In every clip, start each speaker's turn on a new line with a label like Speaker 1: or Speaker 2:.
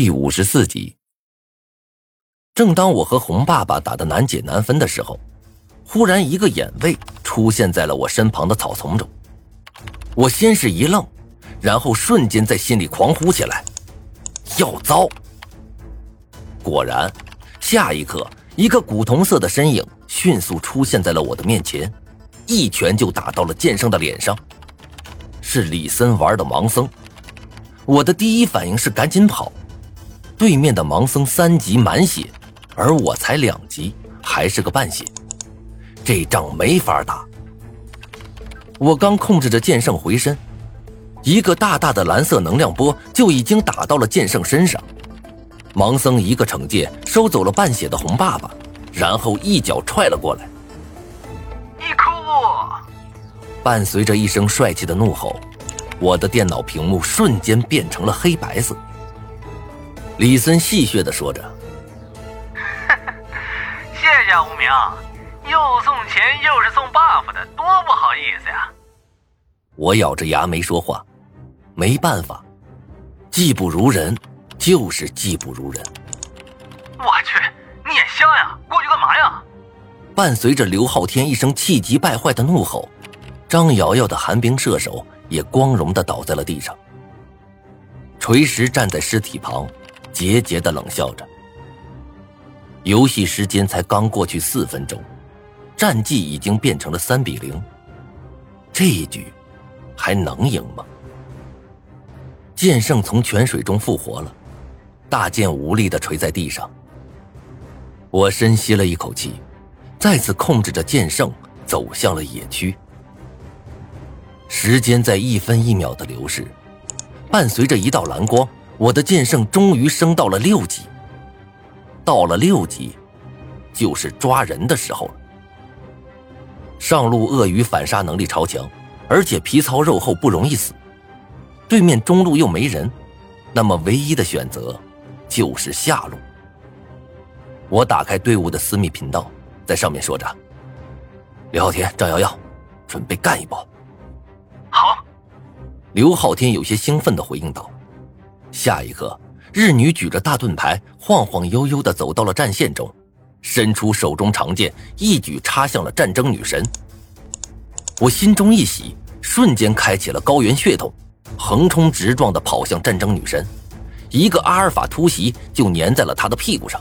Speaker 1: 第五十四集。正当我和红爸爸打得难解难分的时候，忽然一个眼卫出现在了我身旁的草丛中。我先是一愣，然后瞬间在心里狂呼起来：“要糟！”果然，下一刻，一个古铜色的身影迅速出现在了我的面前，一拳就打到了剑圣的脸上。是李森玩的盲僧。我的第一反应是赶紧跑。对面的盲僧三级满血，而我才两级，还是个半血，这仗没法打。我刚控制着剑圣回身，一个大大的蓝色能量波就已经打到了剑圣身上。盲僧一个惩戒收走了半血的红爸爸，然后一脚踹了过来。
Speaker 2: 你哭！
Speaker 1: 伴随着一声帅气的怒吼，我的电脑屏幕瞬间变成了黑白色。李森戏谑的说着：“
Speaker 2: 谢谢无名，又送钱又是送 buff 的，多不好意思呀。”
Speaker 1: 我咬着牙没说话，没办法，技不如人，就是技不如人。
Speaker 2: 我去，你也瞎呀，过去干嘛呀？
Speaker 1: 伴随着刘昊天一声气急败坏的怒吼，张瑶瑶的寒冰射手也光荣的倒在了地上。锤石站在尸体旁。桀桀的冷笑着。游戏时间才刚过去四分钟，战绩已经变成了三比零。这一局还能赢吗？剑圣从泉水中复活了，大剑无力的垂在地上。我深吸了一口气，再次控制着剑圣走向了野区。时间在一分一秒的流逝，伴随着一道蓝光。我的剑圣终于升到了六级，到了六级，就是抓人的时候了。上路鳄鱼反杀能力超强，而且皮糙肉厚，不容易死。对面中路又没人，那么唯一的选择就是下路。我打开队伍的私密频道，在上面说着：“刘昊天、张瑶瑶，准备干一波。”
Speaker 2: 好。
Speaker 1: 刘昊天有些兴奋的回应道。下一刻，日女举着大盾牌，晃晃悠悠地走到了战线中，伸出手中长剑，一举插向了战争女神。我心中一喜，瞬间开启了高原血统，横冲直撞地跑向战争女神，一个阿尔法突袭就粘在了她的屁股上。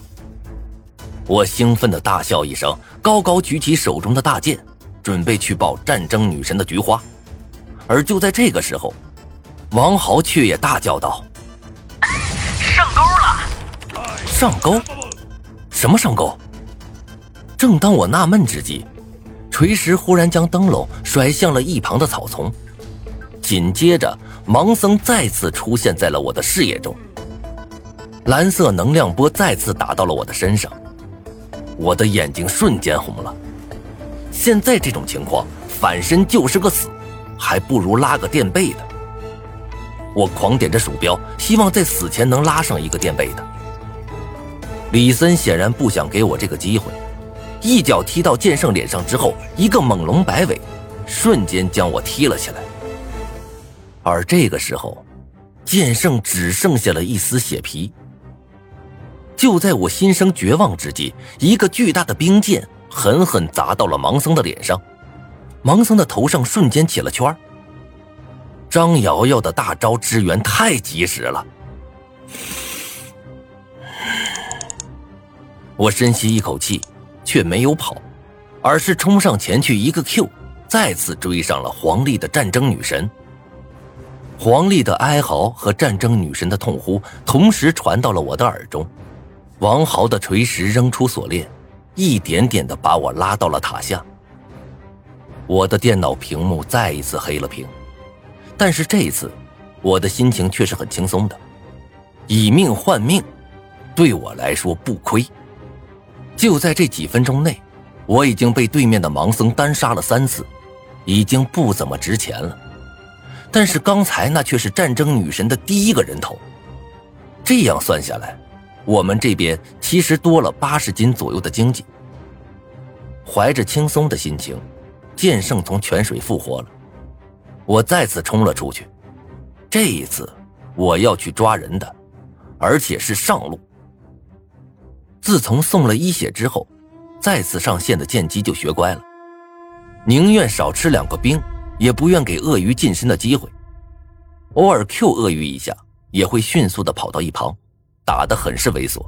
Speaker 1: 我兴奋地大笑一声，高高举起手中的大剑，准备去爆战争女神的菊花。而就在这个时候，王豪却也大叫道。
Speaker 2: 上钩了！
Speaker 1: 上钩？什么上钩？正当我纳闷之际，锤石忽然将灯笼甩向了一旁的草丛，紧接着盲僧再次出现在了我的视野中。蓝色能量波再次打到了我的身上，我的眼睛瞬间红了。现在这种情况，反身就是个死，还不如拉个垫背的。我狂点着鼠标，希望在死前能拉上一个垫背的。李森显然不想给我这个机会，一脚踢到剑圣脸上之后，一个猛龙摆尾，瞬间将我踢了起来。而这个时候，剑圣只剩下了一丝血皮。就在我心生绝望之际，一个巨大的冰剑狠狠砸到了盲僧的脸上，盲僧的头上瞬间起了圈儿。张瑶瑶的大招支援太及时了，我深吸一口气，却没有跑，而是冲上前去一个 Q，再次追上了黄丽的战争女神。黄丽的哀嚎和战争女神的痛呼同时传到了我的耳中，王豪的锤石扔出锁链，一点点的把我拉到了塔下。我的电脑屏幕再一次黑了屏。但是这一次，我的心情却是很轻松的，以命换命，对我来说不亏。就在这几分钟内，我已经被对面的盲僧单杀了三次，已经不怎么值钱了。但是刚才那却是战争女神的第一个人头，这样算下来，我们这边其实多了八十斤左右的经济。怀着轻松的心情，剑圣从泉水复活了。我再次冲了出去，这一次我要去抓人的，而且是上路。自从送了一血之后，再次上线的剑姬就学乖了，宁愿少吃两个兵，也不愿给鳄鱼近身的机会。偶尔 Q 鳄鱼一下，也会迅速的跑到一旁，打得很是猥琐。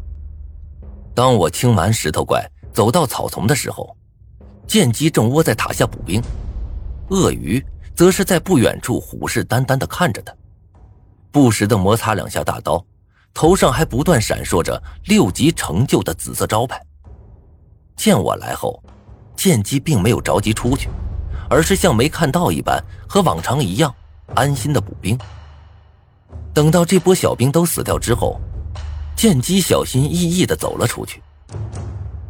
Speaker 1: 当我清完石头怪，走到草丛的时候，剑姬正窝在塔下补兵，鳄鱼则是在不远处虎视眈眈的看着他，不时的摩擦两下大刀。头上还不断闪烁着六级成就的紫色招牌。见我来后，剑姬并没有着急出去，而是像没看到一般，和往常一样安心的补兵。等到这波小兵都死掉之后，剑姬小心翼翼的走了出去。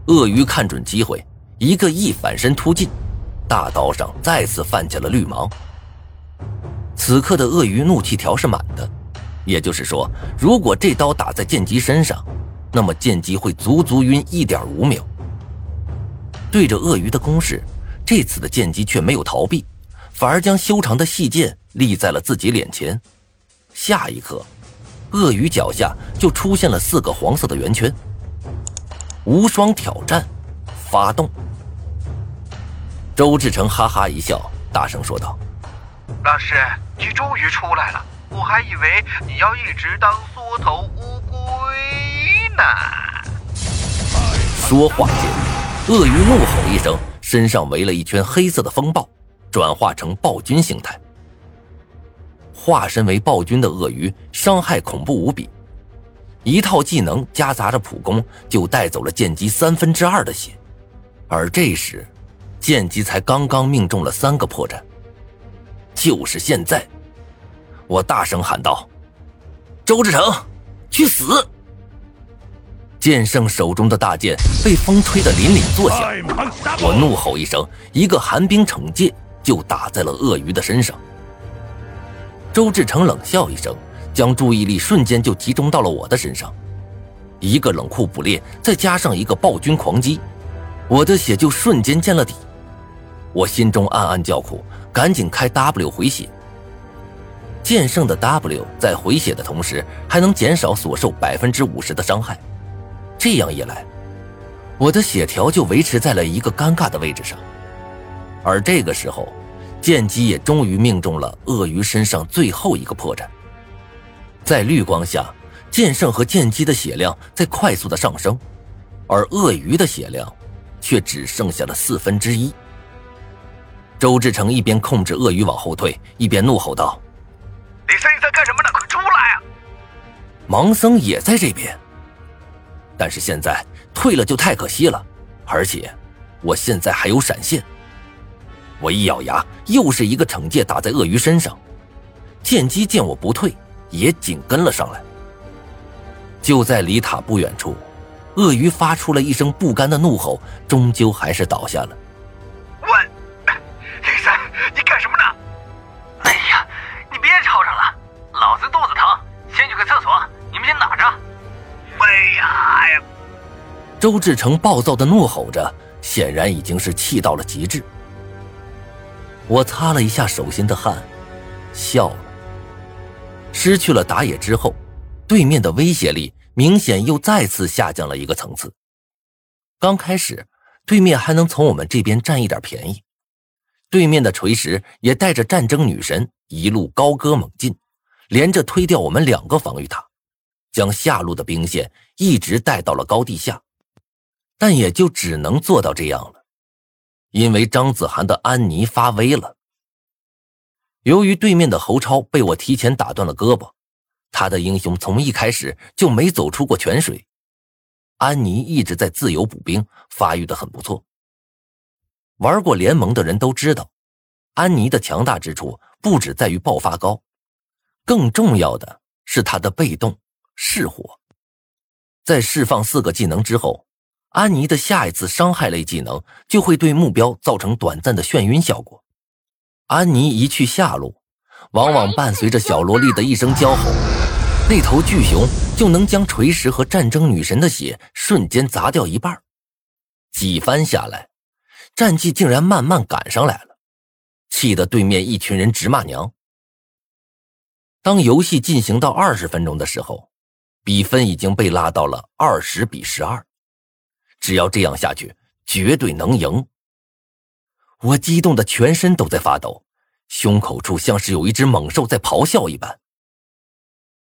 Speaker 1: 鳄鱼看准机会，一个翼反身突进，大刀上再次泛起了绿芒。此刻的鳄鱼怒气条是满的。也就是说，如果这刀打在剑姬身上，那么剑姬会足足晕一点五秒。对着鳄鱼的攻势，这次的剑姬却没有逃避，反而将修长的细剑立在了自己脸前。下一刻，鳄鱼脚下就出现了四个黄色的圆圈。无双挑战，发动。周志成哈哈一笑，大声说道：“
Speaker 3: 老师，你终于出来了。”我还以为你要一直当缩头乌龟呢。
Speaker 1: 说话间，鳄鱼怒吼一声，身上围了一圈黑色的风暴，转化成暴君形态。化身为暴君的鳄鱼伤害恐怖无比，一套技能夹杂着普攻，就带走了剑姬三分之二的血。而这时，剑姬才刚刚命中了三个破绽。就是现在。我大声喊道：“周志成，去死！”剑圣手中的大剑被风吹得凛凛作响。我怒吼一声，一个寒冰惩戒就打在了鳄鱼的身上。周志成冷笑一声，将注意力瞬间就集中到了我的身上。一个冷酷捕猎，再加上一个暴君狂击，我的血就瞬间见了底。我心中暗暗叫苦，赶紧开 W 回血。剑圣的 W 在回血的同时，还能减少所受百分之五十的伤害。这样一来，我的血条就维持在了一个尴尬的位置上。而这个时候，剑姬也终于命中了鳄鱼身上最后一个破绽。在绿光下，剑圣和剑姬的血量在快速的上升，而鳄鱼的血量却只剩下了四分之一。周志成一边控制鳄鱼往后退，一边怒吼道。
Speaker 3: 李三，你在干什么呢？快出来啊！
Speaker 1: 盲僧也在这边，但是现在退了就太可惜了，而且我现在还有闪现。我一咬牙，又是一个惩戒打在鳄鱼身上。剑姬见我不退，也紧跟了上来。就在离塔不远处，鳄鱼发出了一声不甘的怒吼，终究还是倒下了。周志成暴躁的怒吼着，显然已经是气到了极致。我擦了一下手心的汗，笑了。失去了打野之后，对面的威胁力明显又再次下降了一个层次。刚开始，对面还能从我们这边占一点便宜，对面的锤石也带着战争女神一路高歌猛进，连着推掉我们两个防御塔，将下路的兵线一直带到了高地下。但也就只能做到这样了，因为张子涵的安妮发威了。由于对面的侯超被我提前打断了胳膊，他的英雄从一开始就没走出过泉水。安妮一直在自由补兵，发育的很不错。玩过联盟的人都知道，安妮的强大之处不止在于爆发高，更重要的是她的被动噬火。在释放四个技能之后。安妮的下一次伤害类技能就会对目标造成短暂的眩晕效果。安妮一去下路，往往伴随着小萝莉的一声娇吼，那头巨熊就能将锤石和战争女神的血瞬间砸掉一半。几番下来，战绩竟然慢慢赶上来了，气得对面一群人直骂娘。当游戏进行到二十分钟的时候，比分已经被拉到了二十比十二。只要这样下去，绝对能赢。我激动的全身都在发抖，胸口处像是有一只猛兽在咆哮一般。